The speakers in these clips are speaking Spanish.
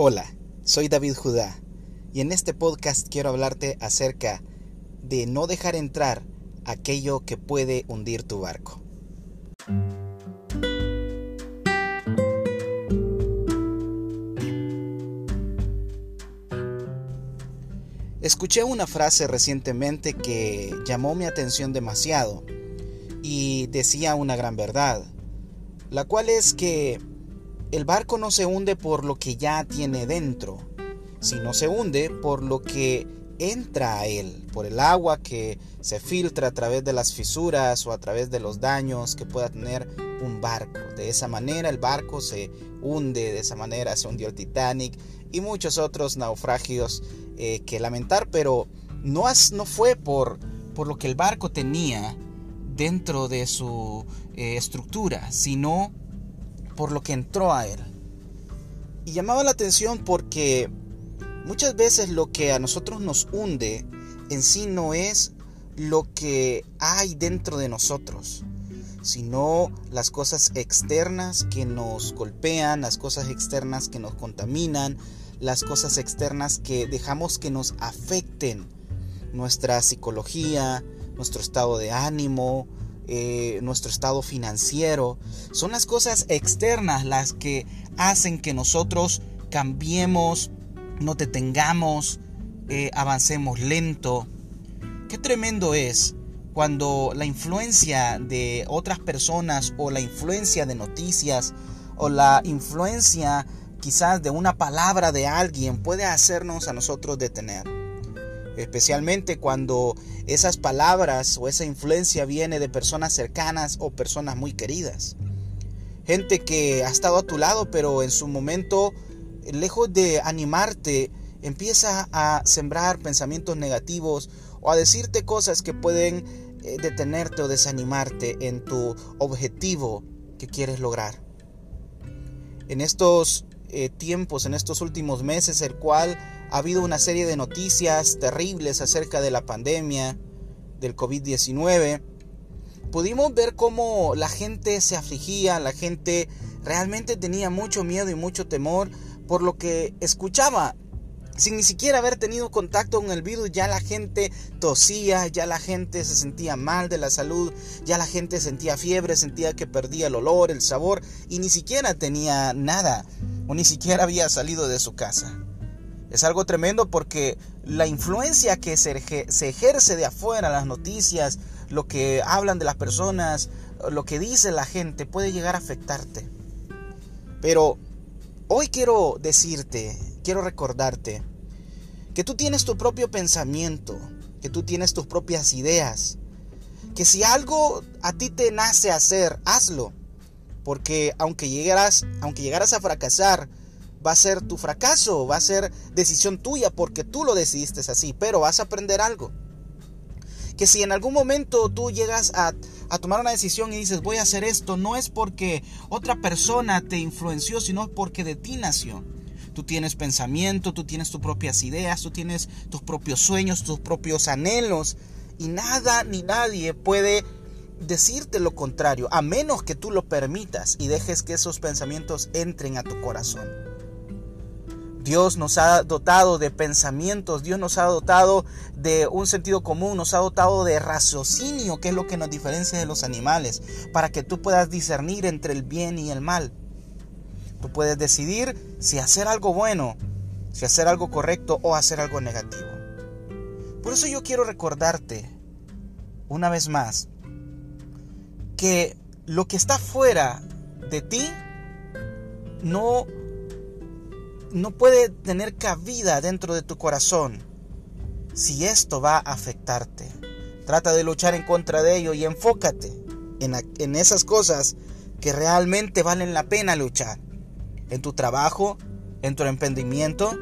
Hola, soy David Judá y en este podcast quiero hablarte acerca de no dejar entrar aquello que puede hundir tu barco. Escuché una frase recientemente que llamó mi atención demasiado y decía una gran verdad, la cual es que el barco no se hunde por lo que ya tiene dentro, sino se hunde por lo que entra a él, por el agua que se filtra a través de las fisuras o a través de los daños que pueda tener un barco. De esa manera el barco se hunde, de esa manera se hundió el Titanic y muchos otros naufragios eh, que lamentar, pero no, no fue por, por lo que el barco tenía dentro de su eh, estructura, sino por lo que entró a él. Y llamaba la atención porque muchas veces lo que a nosotros nos hunde en sí no es lo que hay dentro de nosotros, sino las cosas externas que nos golpean, las cosas externas que nos contaminan, las cosas externas que dejamos que nos afecten nuestra psicología, nuestro estado de ánimo, eh, nuestro estado financiero. Son las cosas externas las que hacen que nosotros cambiemos, no detengamos, eh, avancemos lento. Qué tremendo es cuando la influencia de otras personas o la influencia de noticias o la influencia quizás de una palabra de alguien puede hacernos a nosotros detener especialmente cuando esas palabras o esa influencia viene de personas cercanas o personas muy queridas. Gente que ha estado a tu lado, pero en su momento, lejos de animarte, empieza a sembrar pensamientos negativos o a decirte cosas que pueden eh, detenerte o desanimarte en tu objetivo que quieres lograr. En estos eh, tiempos, en estos últimos meses, el cual ha habido una serie de noticias terribles acerca de la pandemia del COVID-19. Pudimos ver cómo la gente se afligía, la gente realmente tenía mucho miedo y mucho temor por lo que escuchaba. Sin ni siquiera haber tenido contacto con el virus, ya la gente tosía, ya la gente se sentía mal de la salud, ya la gente sentía fiebre, sentía que perdía el olor, el sabor y ni siquiera tenía nada o ni siquiera había salido de su casa. Es algo tremendo porque la influencia que se, ejerce de afuera, las noticias, lo que hablan de las personas, lo que dice la gente, puede llegar a afectarte. Pero hoy quiero decirte, quiero recordarte, que tú tienes tu propio pensamiento, que tú tienes tus propias ideas, que si algo a ti te nace hacer, hazlo. Porque aunque llegaras, aunque llegaras a fracasar, va a ser tu fracaso, va a ser decisión tuya porque tú lo decidiste así, pero vas a aprender algo. Que si en algún momento tú llegas a, tomar una decisión y dices voy a hacer esto, no es porque otra persona te influenció, sino porque de ti nació. Tú tienes pensamiento, tú tienes tus propias ideas, tú tienes tus propios sueños, tus propios anhelos. Y nada ni nadie puede decirte lo contrario, a menos que tú lo permitas y dejes que esos pensamientos entren a tu corazón. Dios nos ha dotado de pensamientos, Dios nos ha dotado de un sentido común, nos ha dotado de raciocinio, que es lo que nos diferencia de los animales, para que tú puedas discernir entre el bien y el mal. Tú puedes decidir si hacer algo bueno, si hacer algo correcto o hacer algo negativo. Por eso yo quiero recordarte, una vez más, que lo que está fuera de ti no no puede tener cabida dentro de tu corazón si esto va a afectarte. Trata de luchar en contra de ello y enfócate en, en esas cosas que realmente valen la pena luchar. En tu trabajo, en tu emprendimiento,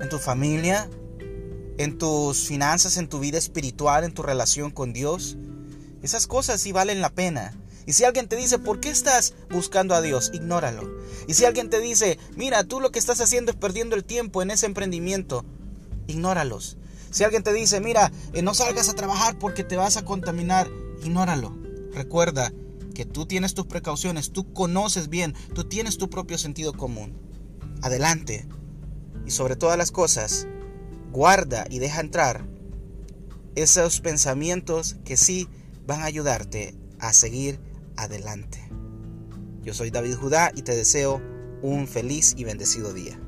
en tu familia, en tus finanzas, en tu vida espiritual, en tu relación con Dios. Esas cosas sí valen la pena. Y si alguien te dice, ¿por qué estás buscando a Dios? Ignóralo. Y si alguien te dice, mira, tú lo que estás haciendo es perdiendo el tiempo en ese emprendimiento, ignóralos. Si alguien te dice, mira, eh, no salgas a trabajar porque te vas a contaminar, ignóralo. Recuerda que tú tienes tus precauciones, tú conoces bien, tú tienes tu propio sentido común. Adelante, y sobre todas las cosas, guarda y deja entrar esos pensamientos que sí van a ayudarte a seguir adelante. Yo soy David Judá y te deseo un feliz y bendecido día.